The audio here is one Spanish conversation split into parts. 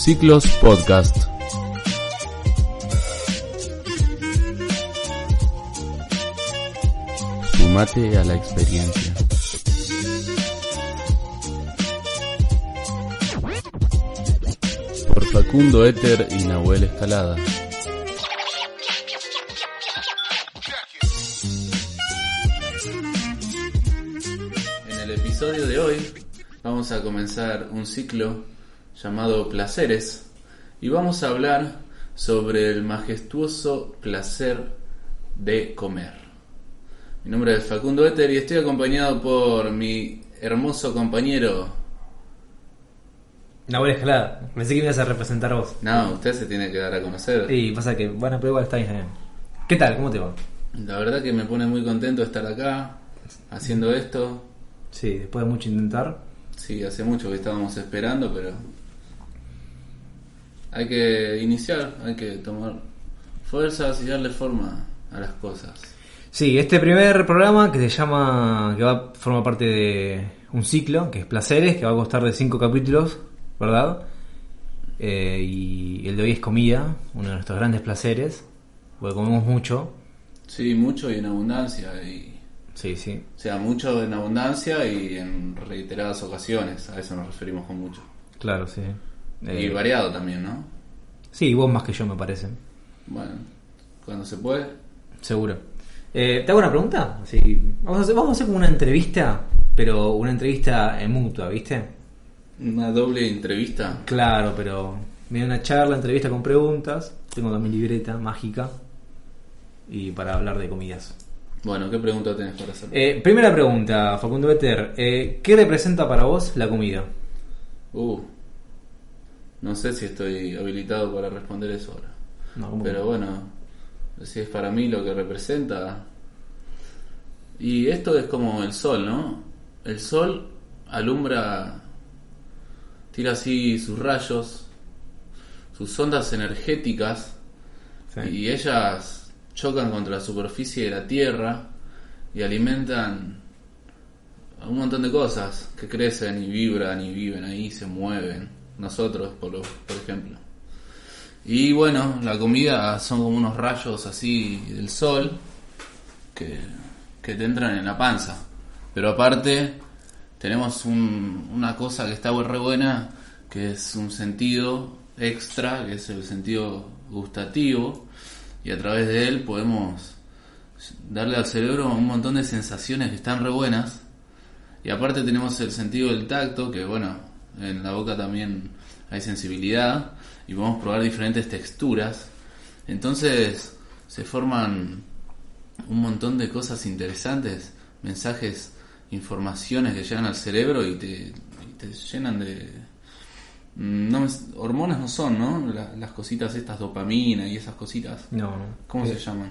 Ciclos Podcast. Sumate a la experiencia. Por Facundo Éter y Nahuel Escalada. En el episodio de hoy vamos a comenzar un ciclo llamado Placeres y vamos a hablar sobre el majestuoso placer de comer. Mi nombre es Facundo Éter y estoy acompañado por mi hermoso compañero. Nahuel Escalada, pensé que ibas a representar vos. No, usted se tiene que dar a conocer. Y pasa que, bueno, pero igual está bien. ¿Qué tal? ¿Cómo te va? La verdad que me pone muy contento estar acá haciendo esto. Sí, después de mucho intentar. Sí, hace mucho que estábamos esperando, pero hay que iniciar, hay que tomar fuerzas y darle forma a las cosas. Sí, este primer programa que se llama, que va forma parte de un ciclo, que es Placeres, que va a costar de cinco capítulos, ¿verdad? Eh, y el de hoy es comida, uno de nuestros grandes placeres, porque comemos mucho. Sí, mucho y en abundancia. Y, Sí, sí. o sea, mucho en abundancia y en reiteradas ocasiones. A eso nos referimos con mucho. Claro, sí. Y Eh, variado también, ¿no? sí, vos más que yo me parece. Bueno, cuando se puede. Seguro. Eh, ¿Te hago una pregunta? Sí. Vamos, a hacer, vamos a hacer como una entrevista, pero una entrevista en mutua, ¿viste? Una doble entrevista. Claro, pero me da una charla, entrevista con preguntas. Tengo mi libreta mágica y para hablar de comidas. Bueno, ¿qué pregunta tenés para hacer? Eh, primera pregunta, Facundo Better. Eh, ¿Qué representa para vos la comida? Uh, no sé si estoy habilitado para responder eso ahora. No, ¿cómo Pero bueno, si es para mí lo que representa. Y esto es como el sol, ¿no? El sol alumbra, tira así sus rayos, sus ondas energéticas, Sí. y ellas chocan contra la superficie de la Tierra y alimentan un montón de cosas que crecen y vibran y viven ahí, se mueven. Nosotros, por, por ejemplo. Y bueno, la comida son como unos rayos así del sol que, que te entran en la panza. Pero aparte tenemos un- una cosa que está re buena, que es un sentido extra, que es el sentido gustativo, y a través de él podemos darle al cerebro un montón de sensaciones que están re buenas. Y aparte tenemos el sentido del tacto, que bueno, en la boca también hay sensibilidad y podemos probar diferentes texturas. Entonces se forman un montón de cosas interesantes, mensajes, informaciones que llegan al cerebro y te, y te llenan de... No hormonas no son, ¿no? La- las cositas estas, dopamina y esas cositas. No, no. ¿Cómo Eh, se llaman?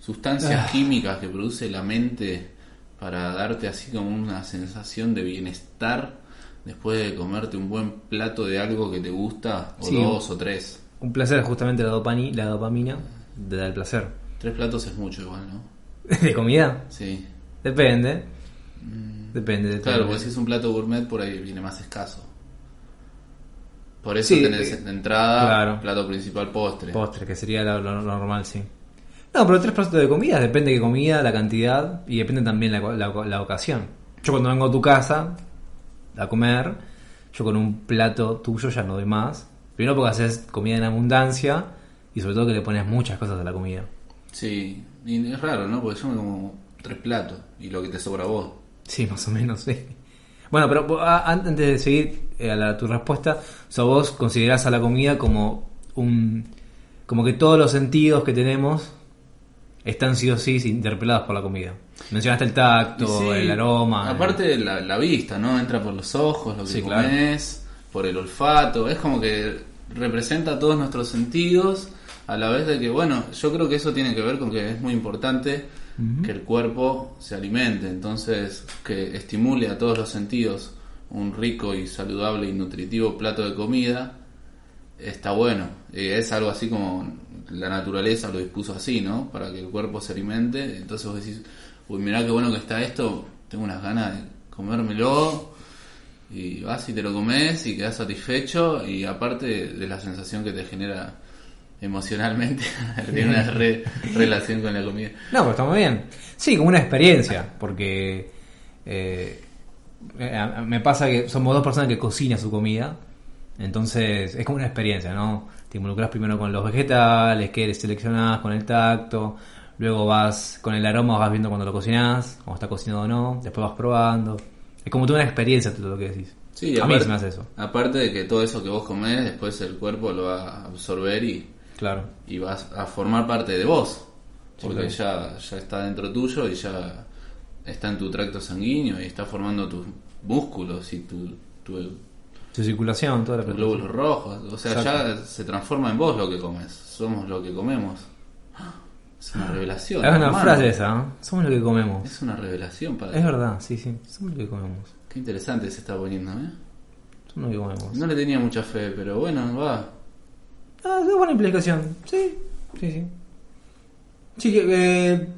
Sustancias químicas que produce la mente para darte así como una sensación de bienestar después de comerte un buen plato de algo que te gusta, o Sí. dos o tres. Un placer justamente la, dopani- la dopamina de dar el placer. Tres platos es mucho igual, ¿no? ¿De comida? Sí. Depende. Depende de Claro, porque si es un plato gourmet por ahí viene más escaso. Por eso Sí, tenés eh, entrada, claro. plato principal, postre. Postre, que sería lo, lo normal, sí. No, pero tres platos de comida, depende de qué comida, la cantidad y depende también la, la, la ocasión. Yo cuando vengo a tu casa a comer, yo con un plato tuyo ya no doy más. Primero porque haces comida en abundancia y sobre todo que le pones muchas cosas a la comida. Sí, y es raro, ¿no? Porque yo me como tres platos y lo que te sobra a vos. Sí, más o menos, sí. Bueno, pero antes de seguir eh, a la- tu respuesta, o sea, vos considerás a la comida como un... como que todos los sentidos que tenemos están sí o sí interpelados por la comida. Mencionaste el tacto, sí, el aroma. Aparte la, la vista, ¿no? Entra por los ojos, lo que Sí, claro. comes, por el olfato. Es como que representa todos nuestros sentidos. A la vez de que, bueno, yo creo que eso tiene que ver con que es muy importante que el cuerpo se alimente. Entonces, que estimule a todos los sentidos un rico y saludable y nutritivo plato de comida está bueno. Es algo así como la naturaleza lo dispuso así, ¿no? Para que el cuerpo se alimente. Entonces vos decís, uy, mirá qué bueno que está esto, tengo unas ganas de comérmelo Y vas y te lo comes y quedas satisfecho y aparte de la sensación que te genera emocionalmente, tiene una re- relación con la comida. No, pero está muy bien. Sí, como una experiencia, porque eh, eh, me pasa que somos dos personas que cocinan su comida, entonces es como una experiencia, ¿no? Te involucras primero con los vegetales, que seleccionás con el tacto, luego vas con el aroma, vas viendo cuando lo cocinás, cuando está cocinado o no, después vas probando. Es como toda una experiencia todo lo que decís. Sí, a mí aparte- se me hace eso, Aparte de que todo eso que vos comés, después el cuerpo lo va a absorber y, claro. y vas a formar parte de vos. Sí, Porque claro. ya, ya está dentro tuyo y ya está en tu tracto sanguíneo y está formando tus músculos y tu, tu- Su circulación, toda la glóbulos rojos. O sea, Exacto. ya se transforma en vos lo que comes. Somos lo que comemos. Es una revelación. Es una hermano. frase esa, ¿eh? Somos lo que comemos. Es una revelación, padre. Es verdad, sí, sí. Somos lo que comemos. Qué interesante se está poniendo, ¿eh? Somos lo que comemos. No le tenía mucha fe, pero bueno, va. Ah, es buena implicación. Sí, sí, sí. Sí, que, eh,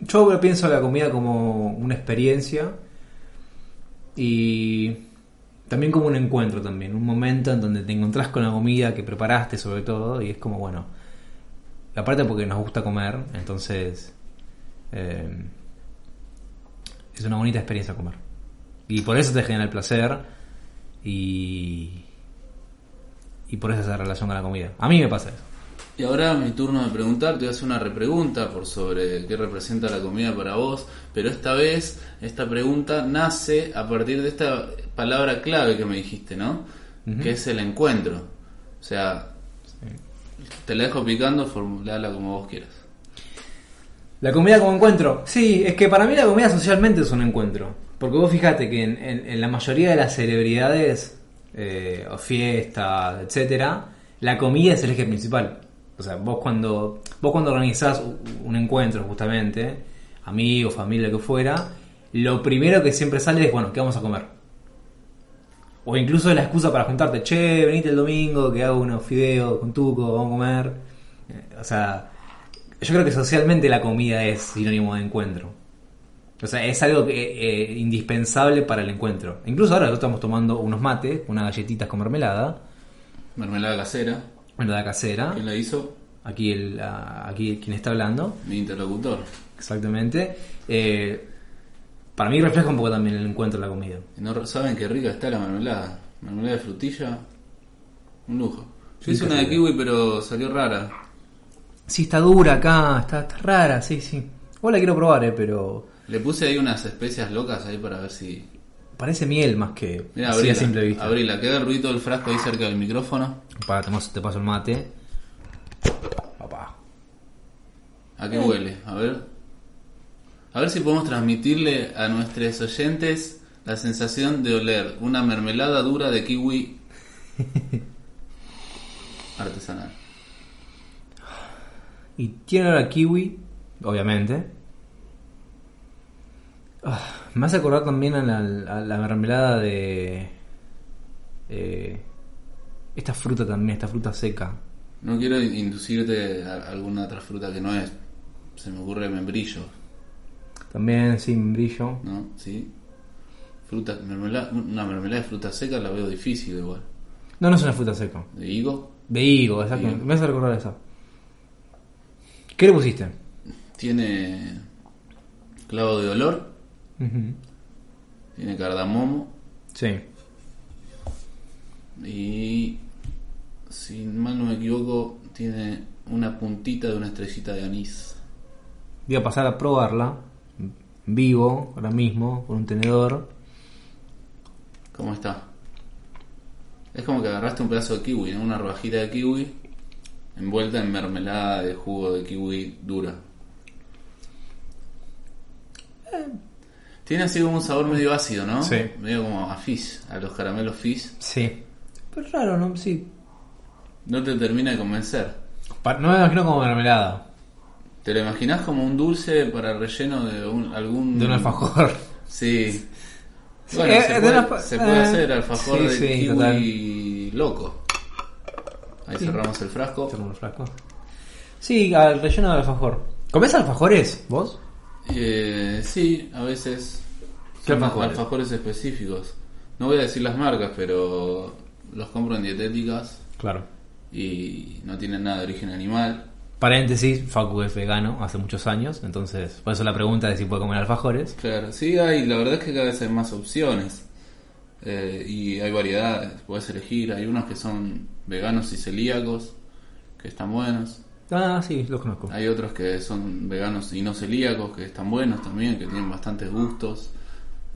yo pienso la comida como una experiencia y también como un encuentro también, un momento en donde te encontrás con la comida que preparaste sobre todo y es como bueno, aparte porque nos gusta comer, entonces eh, es una bonita experiencia comer y por eso te genera el placer y y por eso esa relación con la comida. A mí me pasa eso. Y ahora mi turno de preguntar, te voy a hacer una repregunta por sobre qué representa la comida para vos, pero esta vez esta pregunta nace a partir de esta palabra clave que me dijiste, ¿no? Que es el encuentro. O sea, te la dejo picando, formulala como vos quieras. La comida como encuentro. Sí, es que para mí la comida socialmente es un encuentro. Porque vos fíjate que en, en- en la mayoría de las celebridades, eh, o fiestas, etcétera, la comida es el eje principal. O sea, vos cuando, vos cuando organizás un encuentro justamente, amigos, familia, que fuera, lo primero que siempre sale es, bueno, ¿qué vamos a comer? O incluso es la excusa para juntarte, che, venite el domingo, que hago unos fideos con tuco, vamos a comer. Eh, O sea, yo creo que socialmente la comida es sinónimo de encuentro. O sea, es algo que, eh, indispensable para el encuentro. Incluso ahora nosotros estamos tomando unos mates, unas galletitas con mermelada, Mermelada casera, mermelada casera. ¿quién la hizo? Aquí, el, aquí quien está hablando, Mi interlocutor. exactamente. Eh, para mí refleja un poco también el encuentro de la comida. No saben qué rica está la mermelada. Mermelada de frutilla, un lujo. Yo hice una de kiwi, pero salió rara. Sí, está dura acá, está, está rara, sí, sí. Igual la quiero probar, eh, pero Le puse ahí unas especias locas ahí para ver si parece miel más que así abrila, a simple vista. abrila, que haga el ruido del frasco ahí cerca del micrófono. Para, te, paso- te paso el mate. Papá. ¿A qué huele? A ver. A ver si podemos transmitirle a nuestros oyentes la sensación de oler una mermelada dura de kiwi artesanal. Y tiene olor a kiwi, obviamente. Ah, me hace acordar también a la, a la mermelada de. eh, esta fruta también, esta fruta seca. No quiero inducirte a alguna otra fruta que no es. Se me ocurre membrillo, También sin brillo. ¿no? ¿Sí? Fruta, mermelada, una mermelada de fruta seca la veo difícil igual. No, no es una fruta seca. ¿De higo? De higo, exacto. Higo. Me hace recordar esa. ¿Qué le pusiste? Tiene clavo de olor, Tiene cardamomo Sí. y, si mal no me equivoco, tiene una puntita de una estrellita de anís. Voy a pasar a probarla. Vivo, ahora mismo, con un tenedor. ¿Cómo está? Es como que agarraste un pedazo de kiwi, ¿no? una rodajita de kiwi envuelta en mermelada de jugo de kiwi dura. Tiene así como un sabor medio ácido, ¿no? Sí. Medio como a fizz, a los caramelos fizz. Sí. Pero raro, ¿no? Sí. No te termina de convencer. Pa- No me imagino como mermelada. ¿Te lo imaginás como un dulce para el relleno de un- algún... De un alfajor. Sí. Sí, Bueno, eh, se, de puede, una- se puede eh, hacer alfajor sí, de sí, kiwi loco. Ahí Sí. cerramos el frasco. Tengo un frasco. Sí, al relleno de alfajor. ¿Comés alfajores vos? Eh, sí, a veces. ¿Qué son alfajores? alfajores específicos. no voy a decir las marcas, pero los compro en dietéticas Claro. y no tienen nada de origen animal. Paréntesis, Facu es vegano hace muchos años, entonces por eso la pregunta de si puede comer alfajores. Claro, sí hay, la verdad es que cada vez hay más opciones eh, y hay variedades, puedes elegir, hay unos que son veganos y celíacos, que están buenos, Ah, sí, los conozco. hay otros que son veganos y no celíacos, que están buenos también, que tienen bastantes gustos,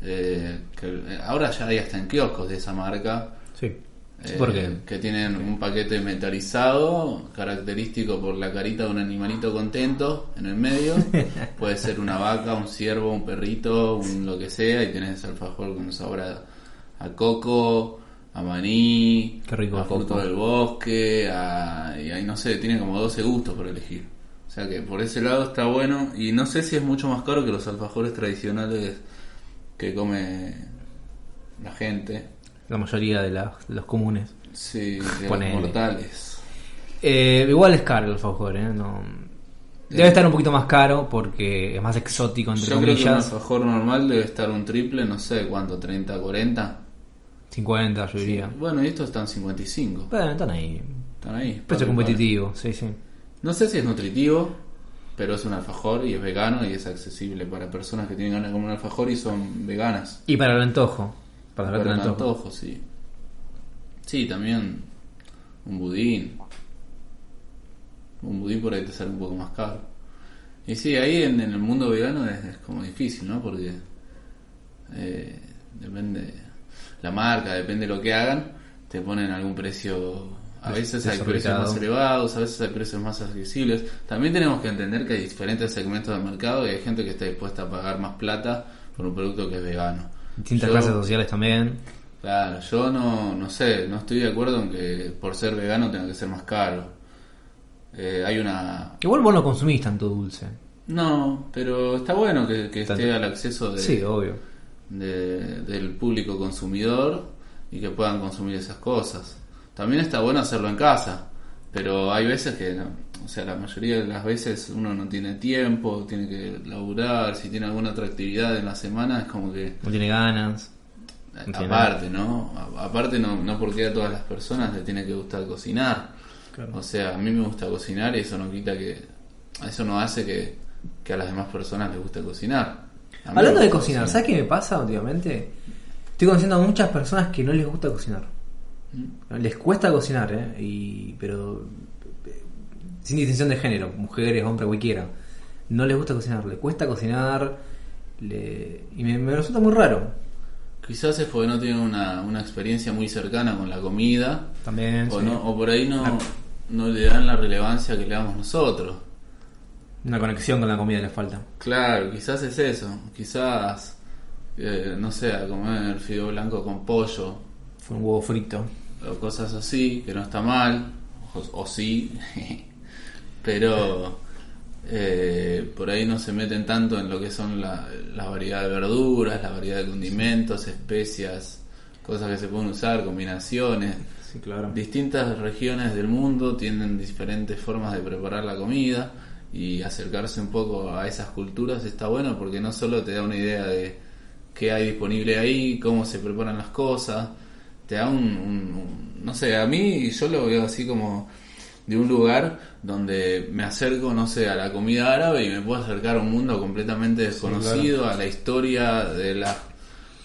eh, que eh, ahora ya hay hasta en kioscos de esa marca. Sí. Sí, eh, porque que tienen un paquete metalizado característico por la carita de un animalito contento en el medio puede ser una vaca, un ciervo, un perrito, un lo que sea y tenés alfajor con sabor a, a coco a maní Qué rico a el coco. fruto del bosque a, y ahí no sé, tiene como 12 gustos por elegir o sea que por ese lado está bueno y no sé si es mucho más caro que los alfajores tradicionales que come la gente la mayoría de, de los comunes. Sí, de Ponele. los mortales. Eh, igual es caro el alfajor, ¿eh? No... Debe estar un poquito más caro porque es más exótico, entre Yo creo que un comillas. alfajor normal debe estar un triple, no sé cuánto, 30, 40. 50, yo diría. Bueno, y estos están 55. Bueno, están ahí. Están ahí. Precio competitivo, sí, sí. No sé si es nutritivo, pero es un alfajor y es vegano y es accesible para personas que tienen ganas de comer un alfajor y son veganas. Y para el antojo. Para, Para el el antojo. antojo, sí. Sí, también un budín. Un budín por ahí te sale un poco más caro. Y sí, ahí en, en el mundo vegano es, es como difícil, ¿no? Porque eh, depende la marca, depende de lo que hagan, te ponen algún precio. A veces hay precios más elevados, a veces hay precios más accesibles. También tenemos que entender que hay diferentes segmentos del mercado y hay gente que está dispuesta a pagar más plata por un producto que es vegano. Distintas Yo- clases sociales también. Claro, yo no, no sé, no estoy de acuerdo en que por ser vegano tenga que ser más caro. Eh, hay una... Igual vos no consumís tanto dulce. No, pero está bueno que, que esté al acceso de, Sí, obvio. De- del público consumidor y que puedan consumir esas cosas. También está bueno hacerlo en casa, pero hay veces que, no, o sea, la mayoría de las veces uno no tiene tiempo, tiene que laburar, si tiene alguna otra actividad en la semana es como que No tiene ganas. No Aparte, ¿no? Aparte, no, no porque a todas las personas les tiene que gustar cocinar. Claro. O sea, a mí me gusta cocinar y eso no quita que. Eso no hace que, que a las demás personas les guste cocinar. Hablando de cocinar, ¿sabes qué me pasa últimamente? Estoy conociendo a muchas personas que no les gusta cocinar. ¿Mm? Les cuesta cocinar, ¿eh? Y, pero eh, sin distinción de género, mujeres, hombres, cualquiera. No les gusta cocinar, les cuesta cocinar. le- Y me, me resulta muy raro. Quizás es porque no tienen una, una experiencia muy cercana con la comida. También. O, sí. no, o por ahí no, Ah. no le dan la relevancia que le damos nosotros. Una conexión con la comida les falta. Claro, quizás es eso. Quizás, eh, no sé, a comer fideo blanco con pollo Fue un huevo frito. o cosas así, que no está mal, o, o sí, pero eh, por ahí no se meten tanto en lo que son la, la variedad de verduras, la variedad de condimentos, especias, cosas que se pueden usar, combinaciones. Sí, claro. Distintas regiones del mundo tienen diferentes formas de preparar la comida y acercarse un poco a esas culturas está bueno porque no solo te da una idea de qué hay disponible ahí, cómo se preparan las cosas, te da un, un- un- no sé, a mí yo lo veo así como de un lugar donde me acerco, no sé, a la comida árabe y me puedo acercar a un mundo completamente desconocido, a la historia de las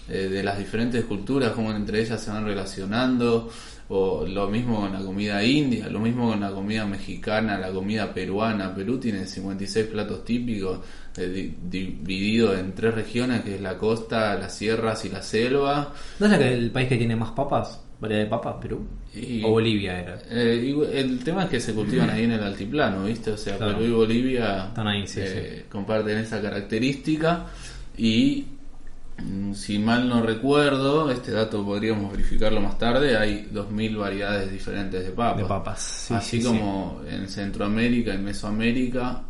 eh, de las diferentes culturas, cómo entre ellas se van relacionando, o lo mismo con la comida india, lo mismo con la comida mexicana, la comida peruana. Perú tiene 56 platos típicos, eh, di- dividido en tres regiones, que es la costa, las sierras y la selva. ¿No es el país que tiene más papas? ¿Variedad de papas? ¿Perú? Y- ¿O Bolivia era? Eh, el tema es que se cultivan ahí en el altiplano, ¿viste? O sea, Claro. Perú y Bolivia Están ahí, sí, eh, comparten esa característica y si mal no recuerdo, este dato podríamos verificarlo más tarde, hay 2.000 variedades diferentes de papas. De papas. Sí, Así sí, como en Centroamérica y Mesoamérica,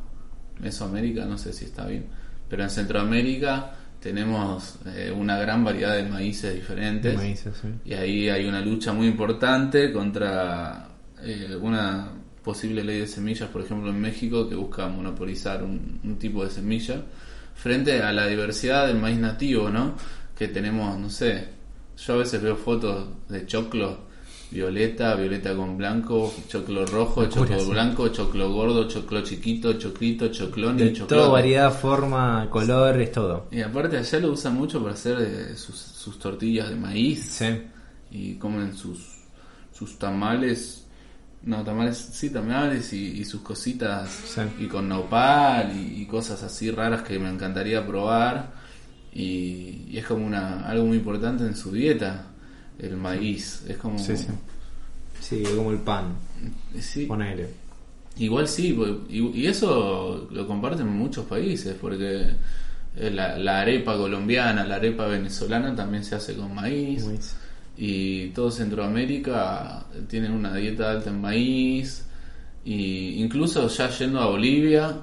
Mesoamérica no sé si está bien, pero en Centroamérica tenemos eh, una gran variedad de maíces diferentes. De maíces, sí. Y ahí hay una lucha muy importante contra eh, una posible ley de semillas, por ejemplo en México, que busca monopolizar un, un tipo de semilla frente a la diversidad del maíz nativo, ¿no? Que tenemos, no sé, Yo a veces veo fotos de choclo, violeta, violeta con blanco, choclo rojo, Locura, choclo sí. blanco, choclo gordo, choclo chiquito, choclito, choclón y choclo. todo, variedad, forma, color, es todo. Y aparte allá lo usan mucho para hacer eh, sus, sus tortillas de maíz Sí. y comen sus, sus tamales. No, tamales, sí, tamales y, y sus cositas Sí. y con nopal y, y cosas así raras que me encantaría probar. Y, y es como una algo muy importante en su dieta, el maíz. Es como. Sí, sí. Sí, como el pan. Sí, Ponele. Igual sí, y, eso lo comparten muchos países, porque eh, la, la arepa colombiana, la arepa venezolana también se hace con maíz. Maíz. Y todo Centroamérica tienen una dieta alta en maíz. Y incluso ya yendo a Bolivia,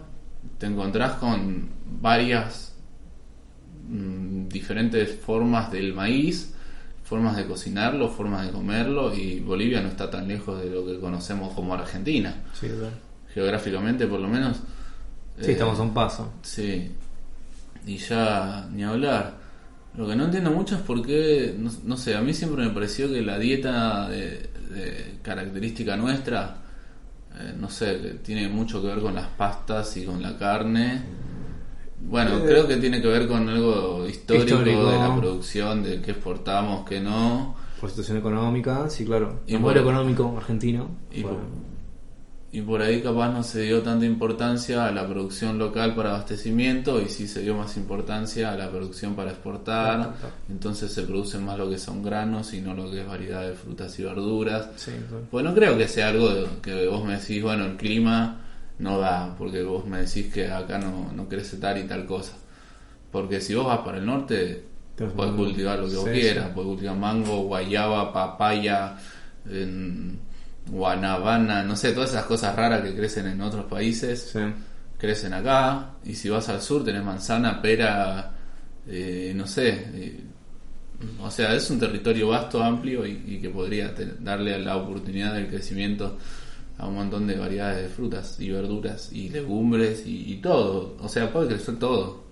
te encontrás con varias mm, diferentes formas del maíz, formas de cocinarlo, formas de comerlo. Y Bolivia no está tan lejos de lo que conocemos como Argentina Sí, geográficamente por lo menos. Sí, Eh, estamos a un paso. Sí. Y ya ni hablar. Lo que no entiendo mucho es por qué, no, no sé, a mí siempre me pareció que la dieta de, de característica nuestra, eh, no sé, que tiene mucho que ver con las pastas y con la carne. Bueno, Eh, creo que tiene que ver con algo histórico, histórico. de la producción, de qué exportamos, qué no. Por situación económica, sí, claro. Y modelo económico argentino. Y y por ahí capaz no se dio tanta importancia a la producción local para abastecimiento y sí se dio más importancia a la producción para exportar. Entonces se producen más lo que son granos y no lo que es variedad de frutas y verduras. Sí. Pues no creo que sea algo de- que vos me decís, bueno, el clima no da, porque vos me decís que acá no, no crece tal y tal cosa. Porque si vos vas para el norte, mango. cultivar lo que vos quieras, podés cultivar mango, guayaba, papaya, en guanabana, no sé, todas esas cosas raras que crecen en otros países, Sí. crecen acá. Y si vas al sur tenés manzana, pera, eh, no sé. eh, o sea, es un territorio vasto, amplio y, y que podría te- darle la oportunidad del crecimiento a un montón de variedades de frutas y verduras y legumbres y, y todo. O sea, puede crecer todo.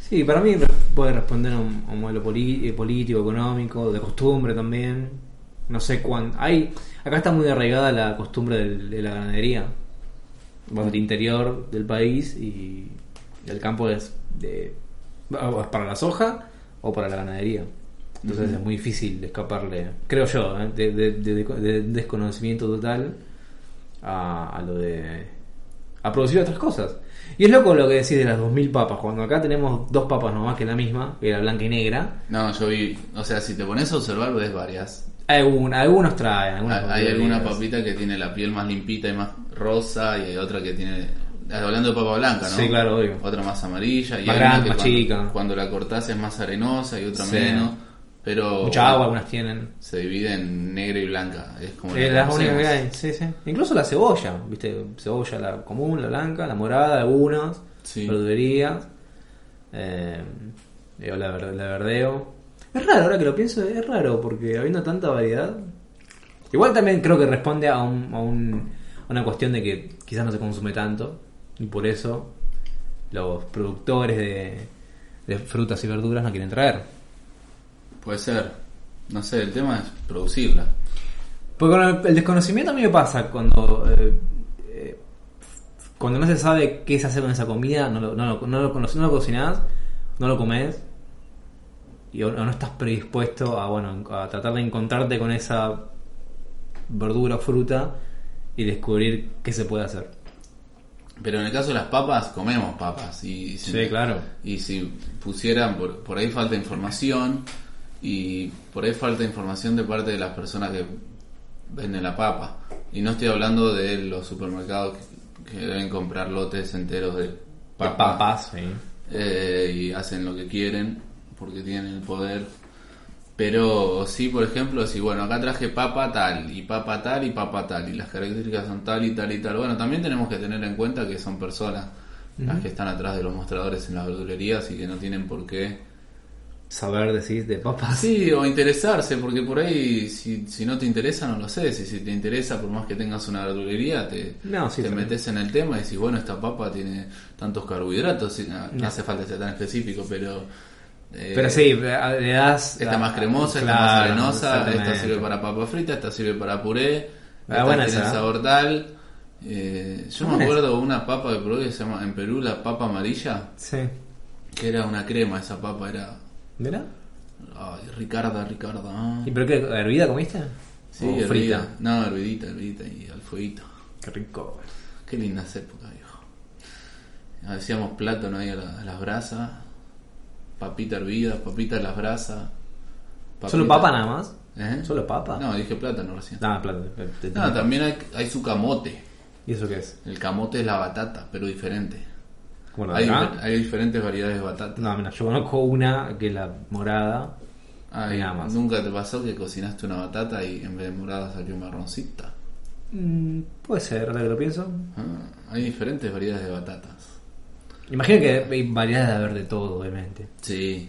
Sí, para mí puede responder a un, a un modelo eh, político, económico, de costumbre también. No sé cuán. Hay, acá está muy arraigada la costumbre del- de la ganadería. Vas al interior del país y el campo es, de, es para la soja o para la ganadería. Entonces es muy difícil escaparle, creo yo, ¿eh? de, de- de- de desconocimiento total a, a lo de. a producir otras cosas. Y es loco lo que decís de las 2000 papas, cuando acá tenemos dos papas nomás que la misma, que era blanca y negra. No, yo vi, o sea, si te pones a observar, ves varias. Algunos traen, algunas Hay, hay alguna papita que tiene la piel más limpita y más rosa y hay otra que tiene... Hablando de papa blanca, ¿no? Sí, claro, obvio. Otra más amarilla y Más grande, más cuando, chica. cuando la cortás es más arenosa y otra Sí. menos. Pero Mucha agua algunas tienen. se divide en negra y blanca. Es como Es la las únicas que hay, sí, sí. Incluso la cebolla, ¿viste? Cebolla la común, la blanca, la morada, algunas, Sí. verdulerías, eh, la verdeo. Es raro, ahora que lo pienso, es raro, porque habiendo tanta variedad. Igual también creo que responde a, un, a, un- a una cuestión de que quizás no se consume tanto, y por eso los productores de, de frutas y verduras no quieren traer. Puede ser. No sé, el tema es producirla. Porque con el, el desconocimiento a mí me pasa cuando eh, eh, cuando no se sabe qué se hace con esa comida, no lo, no lo, no lo, no lo cocinás, no lo comes y o, no estás predispuesto a bueno a tratar de encontrarte con esa verdura o fruta y descubrir qué se puede hacer. Pero en el caso de las papas, comemos papas. Y si, Sí, claro. Y si pusieran, por, por ahí falta información, y por ahí falta información de parte de las personas que venden la papa. Y no estoy hablando de los supermercados que, que deben comprar lotes enteros de De papas, papas, sí. eh, y hacen lo que quieren porque tienen el poder. Pero sí, por ejemplo, si bueno, acá traje papa tal, y papa tal, y papa tal, y las características son tal y tal y tal. Bueno, también tenemos que tener en cuenta que son personas las que están atrás de los mostradores en las verdulerías y que no tienen por qué. Saber decir de papas. Sí, o interesarse, porque por ahí, si, si no te interesa, no lo sé. Si, si te interesa, por más que tengas una verdulería, te, No, sí, te metes en el tema y decís, bueno, esta papa tiene tantos carbohidratos, no hace falta ser tan específico, pero Eh, Pero sí, le das. Esta más cremosa, esta más arenosa, esta sirve para papa frita, esta sirve para puré, Ah, esta buena tiene esa. sabor tal. Eh, yo me acuerdo una papa que probé que se llama en Perú la papa amarilla, Sí. que era una crema, esa papa era... ¿Mira? Ay, Ricarda, Ricarda. ah. ¿Y pero qué? ¿Hervida comiste? Sí, ¿O hervida. frita? No, hervidita, hervidita y al fueguito. Qué rico. Qué lindas épocas, viejo. Hacíamos plátano ahí a, la- a las brasas, papita hervida, papita a las brasas. ¿Solo papa nada más? ¿Eh? ¿Solo papa? No, dije plátano recién. Ah, plata. te- te- No, también hay, hay su camote. ¿Y eso qué es? El camote es la batata, pero diferente. ¿Como la de Hay, acá? hay diferentes variedades de batata. No, mira, yo conozco una que es la morada. Ay, nada más. ¿Nunca te pasó que cocinaste una batata y en vez de morada salió marroncita? Mm, puede ser, ahora que lo pienso. Ah, hay diferentes variedades de batatas. Imagino que hay variedades de haber de todo, obviamente. Sí.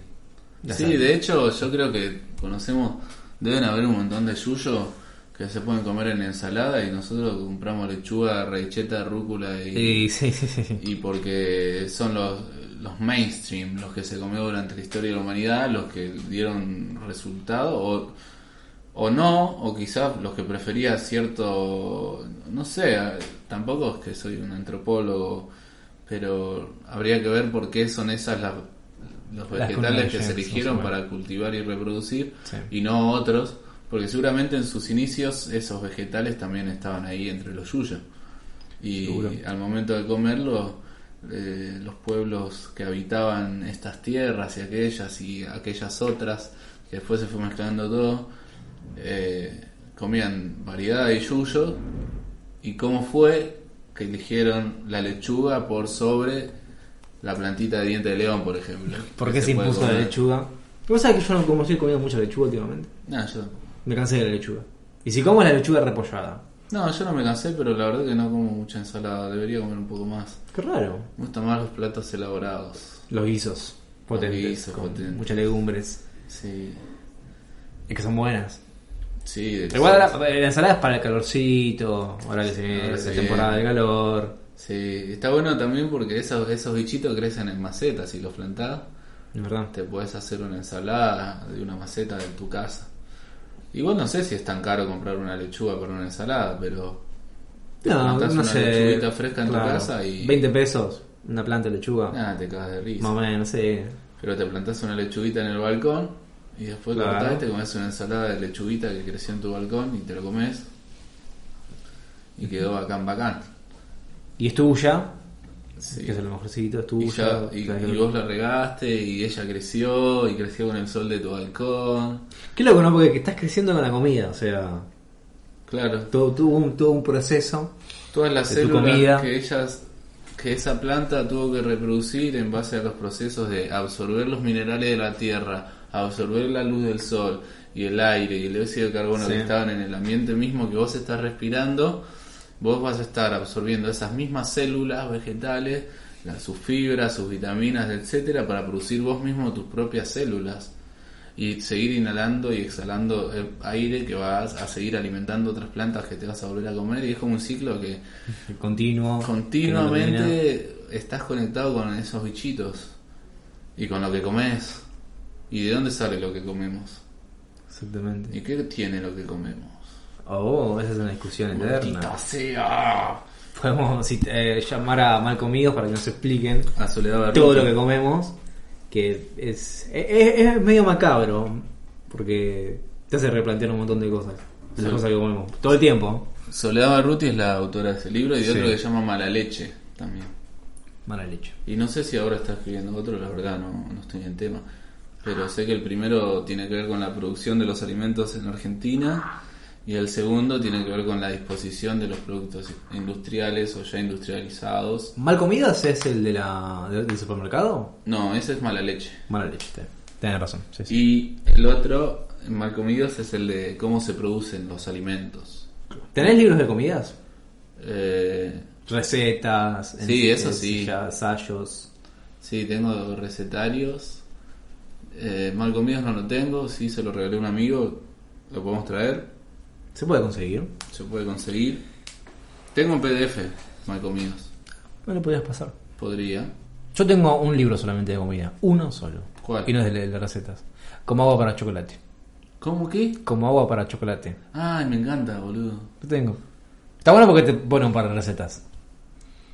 Ya sí, sabes. de hecho yo creo que conocemos, deben haber un montón de yuyo que se pueden comer en ensalada y nosotros compramos lechuga, reicheta, rúcula y, sí, sí, sí. sí. y porque son los, los mainstream, los que se comió durante la historia de la humanidad, los que dieron resultado o, o no, o quizás los que prefería cierto, no sé, tampoco es que soy un antropólogo, pero habría que ver por qué son esas las, los vegetales que se eligieron para cultivar y reproducir Sí. y no otros, porque seguramente en sus inicios esos vegetales también estaban ahí entre los yuyos. Y Seguro. al momento de comerlo, eh, los pueblos que habitaban estas tierras y aquellas y aquellas otras, que después se fue mezclando todo, eh, comían variedad de yuyo. ¿Y cómo fue que eligieron la lechuga por sobre la plantita de diente de león, por ejemplo? ¿Por qué se impuso la lechuga? ¿Vos sabés que yo no como estoy comiendo mucha lechuga últimamente? No, yo, Me cansé de la lechuga. Y si como es la lechuga repollada. no, yo no me cansé, pero la verdad que no como mucha ensalada. Debería comer un poco más. Qué raro. Me gustan más los platos elaborados. Los guisos. Potentes. guisos, con potentes. muchas legumbres. Sí, Y que son buenas. Sí. de- Igual la, la ensalada es para el calorcito. Ahora que se la sí. temporada de calor. Sí, está bueno también porque esos, esos bichitos crecen en macetas. Si los plantás, Es verdad. te puedes hacer una ensalada de una maceta de tu casa. Igual no sé si es tan caro comprar una lechuga para una ensalada, pero te No, no una sé. lechuguita fresca en Claro. tu casa y 20 pesos. Una planta de lechuga. nada, te cagas de risa. Más o menos, sí. Pero te plantás una lechuguita en el balcón y después Claro. cortás y te comes una ensalada de lechuguita que creció en tu balcón y te lo comes. Y quedó bacán, bacán. Y es tuya. Sí. Que es lo mejorcito, es Y, ya- y- vos la regaste y ella creció y creció con el sol de tu balcón. Qué loco, ¿no? Porque estás creciendo con la comida. O sea, Claro, todo, tuvo un, todo un proceso. todas las células comida. que ellas que esa planta tuvo que reproducir en base a los procesos de absorber los minerales de la tierra, absorber la luz del sol y el aire y el dióxido de carbono Sí. que estaban en el ambiente mismo que vos estás respirando, vos vas a estar absorbiendo esas mismas células vegetales, las- sus fibras, sus vitaminas, etcétera, para producir vos mismo tus propias células y seguir inhalando y exhalando eh, aire que vas a seguir alimentando otras plantas que te vas a volver a comer y es como un ciclo que Continuo. que no termina. continuamente estás conectado con esos bichitos y con lo que comes y de dónde sale lo que comemos Exactamente. y qué tiene lo que comemos Oh, esa es una discusión eterna. Sea. Podemos eh, llamar a mal comidos para que nos expliquen a Soledad todo lo que comemos. Que es, es, es medio macabro. Porque te hace replantear un montón de cosas. De las Sí. cosas que comemos. Todo el tiempo. Soledad Barruti es la autora de ese libro y de Sí. otro que se llama Mala Leche también Mala leche. y no sé si ahora está escribiendo otro la verdad no, no estoy en tema pero sé que el primero tiene que ver con la producción de los alimentos en Argentina y el segundo tiene que ver con la disposición de los productos industriales o ya industrializados. ¿Mal comidas es el de la, de- del supermercado? No, ese es mala leche. Mala leche, te- tenés razón. Sí, sí. Y el otro, mal comidos, es el de cómo se producen los alimentos. ¿Tenés libros de comidas? Eh, Recetas, Sí, eso sí. ensayos. sí, tengo recetarios. Eh, mal comidos no lo tengo, sí se lo regalé a un amigo, lo podemos traer, ¿Se puede conseguir? se puede conseguir. Tengo un PDF, mal comidos. No lo podías pasar. Podría. Yo tengo un libro solamente de comida. Uno solo. ¿Cuál? Y no es de, de recetas. Como agua para chocolate. ¿Cómo qué? Como agua para chocolate. Ay, me encanta, boludo. Lo tengo. Está bueno porque te pone un par de recetas.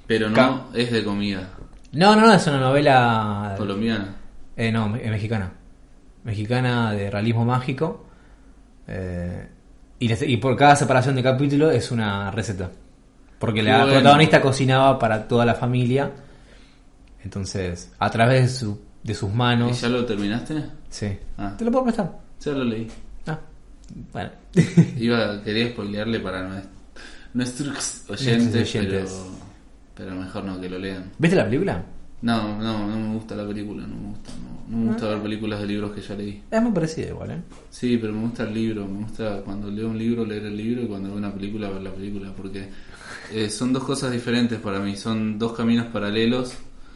Pero no Ca- es de comida No, no, no, es una novela. colombiana. Eh, no, me- mexicana. Mexicana de realismo mágico. Eh, y, les- y por cada separación de capítulo es una receta. Porque Qué la bueno. protagonista cocinaba para toda la familia. Entonces, a través de, su- de sus ¿Y manos. ya lo terminaste? Sí. Ah. ¿Te lo puedo prestar? Ya lo leí. Ah, bueno. Iba, quería spoilearle para nues- nuestros oyentes, oyentes. Pero, pero mejor no que lo lean. ¿Viste la película? No, no, no me gusta la película, no me gusta. No, no me gusta Ah. ver películas de libros que ya leí. Es muy parecida igual, ¿eh? Sí, pero me gusta el libro, me gusta cuando leo un libro leer el libro y cuando veo una película ver la película, porque eh, son dos cosas diferentes para mí, son dos caminos paralelos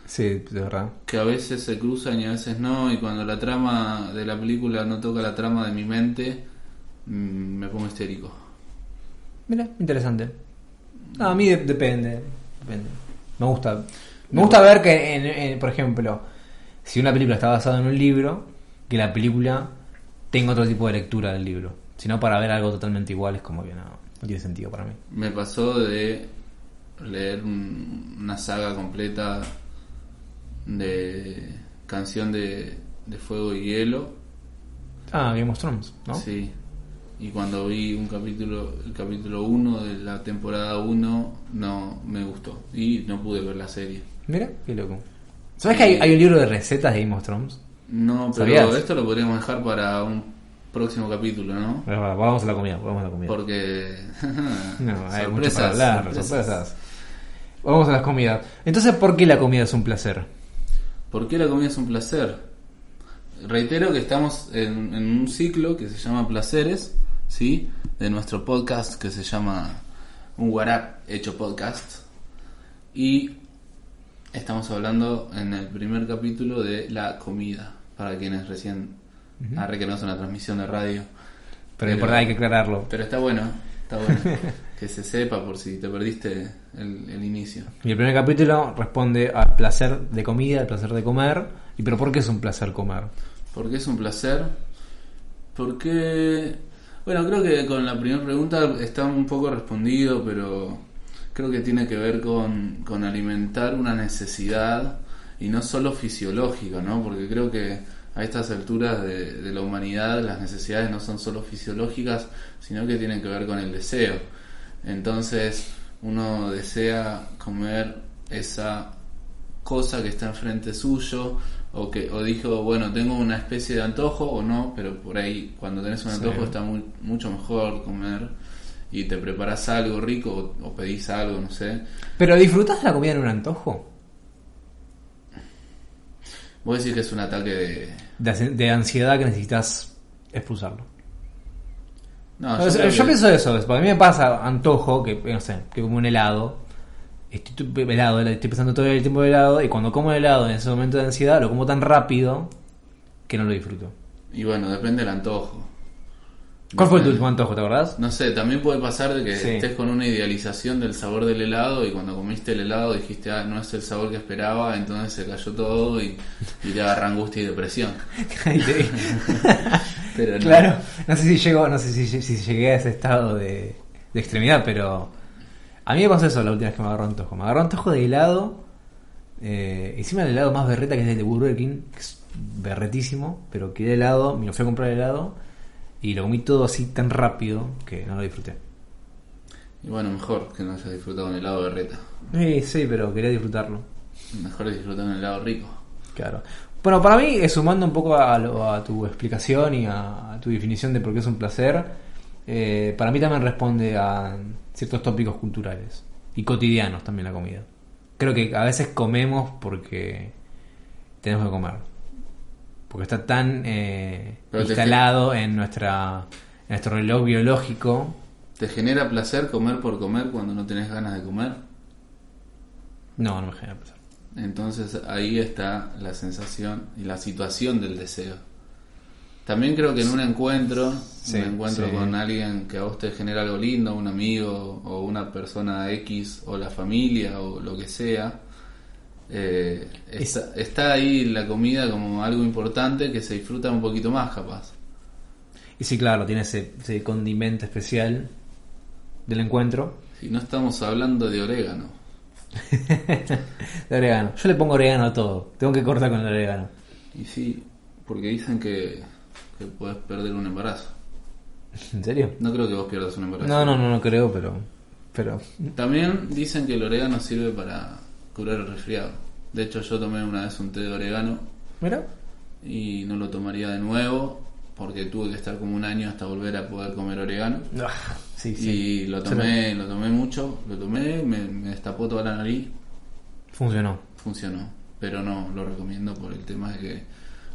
Sí, de verdad. que a veces se cruzan y a veces no, y cuando la trama de la película no toca la trama de mi mente, mm, me pongo histérico. Mira, interesante. No, a mí de- depende. Depende. Me gusta. Me gusta ver que, en, en- por ejemplo, si una película está basada en un libro, que la película tenga otro tipo de lectura del libro. Si no, para ver algo totalmente igual es como que no, no tiene sentido para mí. Me pasó de leer un- una saga completa de canción de, de fuego y hielo Ah, Game of Thrones, ¿no? Sí. Y cuando vi un capítulo, el capítulo 1 de la temporada 1, no me gustó. Y no pude ver la serie. Mira, qué loco. ¿Sabes que hay, hay un libro de recetas de Game of Thrones? No, pero ¿Sabías? esto lo podríamos dejar para un próximo capítulo, ¿no? Bueno, Vamos a la comida, vamos a la comida. Porque. No, hay mucho sorpresas, para hablar, sorpresas. sorpresas. Vamos a las comidas. Entonces, ¿por qué la comida es un placer? ¿Por qué la comida es un placer? Reitero que estamos en, en un ciclo que se llama Placeres, ¿sí? De nuestro podcast que se llama Un Guarap Hecho Podcast. Y estamos hablando en el primer capítulo de la comida, para quienes recién arre que no es una transmisión de radio. Pero, por hay que aclararlo. Pero está bueno, está bueno que se sepa por si te perdiste el, el inicio. Y el primer capítulo responde al placer de comida, al placer de comer. ¿Y pero por qué es un placer comer? ¿Por qué es un placer? Porque, bueno, creo que con la primera pregunta está un poco respondido, pero creo que tiene que ver con, con alimentar una necesidad y no solo fisiológica, ¿no? Porque creo que a estas alturas de, de la humanidad las necesidades no son solo fisiológicas, sino que tienen que ver con el deseo. Entonces uno desea comer esa cosa que está enfrente suyo o que o dijo bueno tengo una especie de antojo o no pero por ahí cuando tenés un Sí. antojo está muy, mucho mejor comer y te preparas algo rico o, o pedís algo no sé ¿Pero disfrutás de la comida en un antojo? vos decís que es un ataque de De, ansi- de ansiedad que necesitas expulsarlo. no yo, que- pienso eso, porque a mí me pasa antojo, que no sé, que como un helado. Estoy, helado, estoy pensando todo el tiempo en helado, y cuando como el helado en ese momento de ansiedad, lo como tan rápido que no lo disfruto. y bueno depende del antojo ¿Cuál fue tu último antojo, te acordás? No sé, también puede pasar de que Sí. estés con una idealización del sabor del helado y cuando comiste el helado dijiste, ah, no es el sabor que esperaba, entonces se cayó todo y, y te agarra angustia y depresión. Ahí te- Pero no. Claro, no sé si llego, no sé si, si llegué a ese estado de, de extremidad, pero a mí me pasó eso la última vez que me agarró antojo. Me agarró antojo de helado, eh, encima el helado más berreta que es el de Burger King, que es berretísimo, pero quedé helado, me lo fui a comprar helado y lo comí todo así tan rápido que no lo disfruté. Y bueno, mejor que no hayas disfrutado un helado de reta. Sí, sí, pero quería disfrutarlo. Mejor disfrutar un helado rico. Claro. Bueno, para mí, eh, sumando un poco a, lo- a tu explicación y a, a tu definición de por qué es un placer, eh, para mí también responde a ciertos tópicos culturales y cotidianos también la comida. Creo que a veces comemos porque tenemos que comer. Porque está tan eh, instalado en, nuestra, en nuestro reloj biológico. ¿Te genera placer comer por comer cuando no tenés ganas de comer? No, no me genera placer. Entonces ahí está la sensación y la situación del deseo. También creo que en un encuentro, Sí, un encuentro sí. con alguien que a vos te genera algo lindo, un amigo o una persona X o la familia o lo que sea, eh, está, está ahí la comida como algo importante que se disfruta un poquito más capaz. Y sí, claro, tiene ese, ese condimento especial del encuentro. Si no estamos hablando de orégano. de orégano. Yo le pongo orégano a todo. Tengo que cortar con el orégano. Y sí, porque dicen que, que puedes perder un embarazo. ¿En serio? No creo que vos pierdas un embarazo. No, no, no, no creo, pero. pero También dicen que el orégano sirve para curar el resfriado. De hecho, yo tomé una vez un té de orégano Mira. y no lo tomaría de nuevo porque tuve que estar como un año hasta volver a poder comer orégano. Ah, sí, sí. Y lo tomé, lo tomé mucho, lo tomé, me, me destapó toda la nariz, Funcionó. funcionó. Pero no lo recomiendo por el tema de que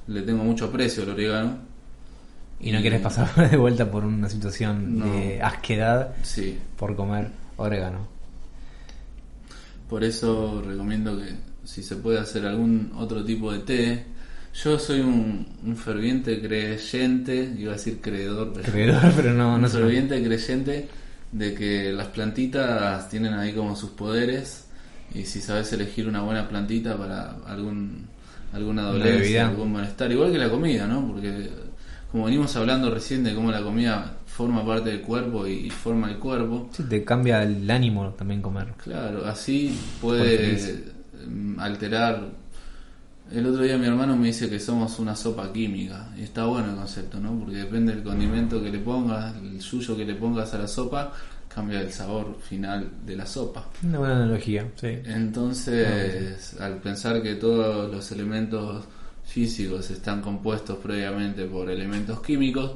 le tengo mucho aprecio al orégano. Y no quieres pasar de vuelta por una situación No. de asquedad Sí, por comer orégano. Por eso recomiendo que si se puede hacer algún otro tipo de té. Yo soy un, un ferviente creyente, iba a decir creedor, pero Creedor, pero no, no un ferviente creyente de que las plantitas tienen ahí como sus poderes y si sabes elegir una buena plantita para algún alguna Una dolencia, algún malestar, igual que la comida, ¿no? Porque como venimos hablando recién de cómo la comida forma parte del cuerpo y, forma el cuerpo, Sí, te cambia el ánimo también comer. claro, así puede mm, alterar. El otro día mi hermano me dice que somos una sopa química y está bueno el concepto, ¿no? Porque depende del condimento que le pongas, el suyo que le pongas a la sopa, cambia el sabor final de la sopa. Una buena analogía, sí. Entonces, al pensar que todos los elementos físicos están compuestos previamente por elementos químicos,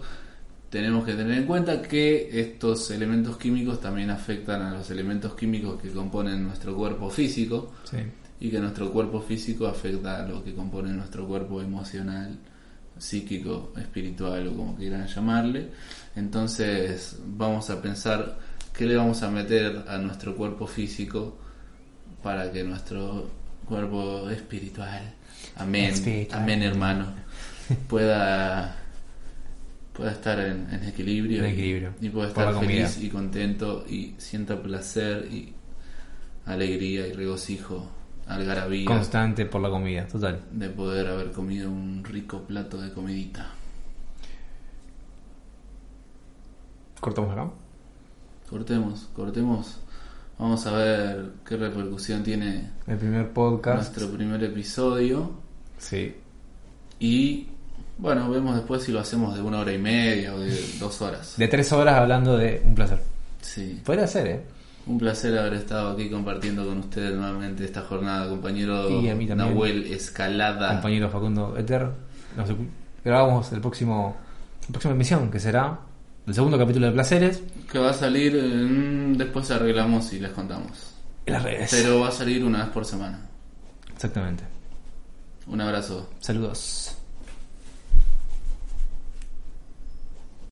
tenemos que tener en cuenta que estos elementos químicos también afectan a los elementos químicos que componen nuestro cuerpo físico sí. y que nuestro cuerpo físico afecta a lo que compone nuestro cuerpo emocional, psíquico, espiritual o como quieran llamarle. Entonces vamos a pensar qué le vamos a meter a nuestro cuerpo físico para que nuestro cuerpo espiritual, amén, amén hermano, pueda pueda estar en, en equilibrio, En y- equilibrio. y, pueda estar feliz y contento y sienta placer y alegría y regocijo, algarabía Constante por la comida, total. de poder haber comido un rico plato de comidita. Cortamos acá. Cortemos, cortemos. Vamos a ver qué repercusión tiene El primer podcast. nuestro primer episodio. Sí. Y bueno, vemos después si lo hacemos de una hora y media o de dos horas. De tres horas hablando de un placer. Sí. Podría ser, ¿eh? Un placer haber estado aquí compartiendo con ustedes nuevamente esta jornada, compañero Y a mí también. Nahuel Escalada. Compañero Facundo Eter. Nos grabamos el próximo, la próxima emisión, que será el segundo capítulo de Placeres. Que va a salir, después arreglamos y les contamos. En las redes. Pero va a salir una vez por semana. Exactamente. Un abrazo. Saludos.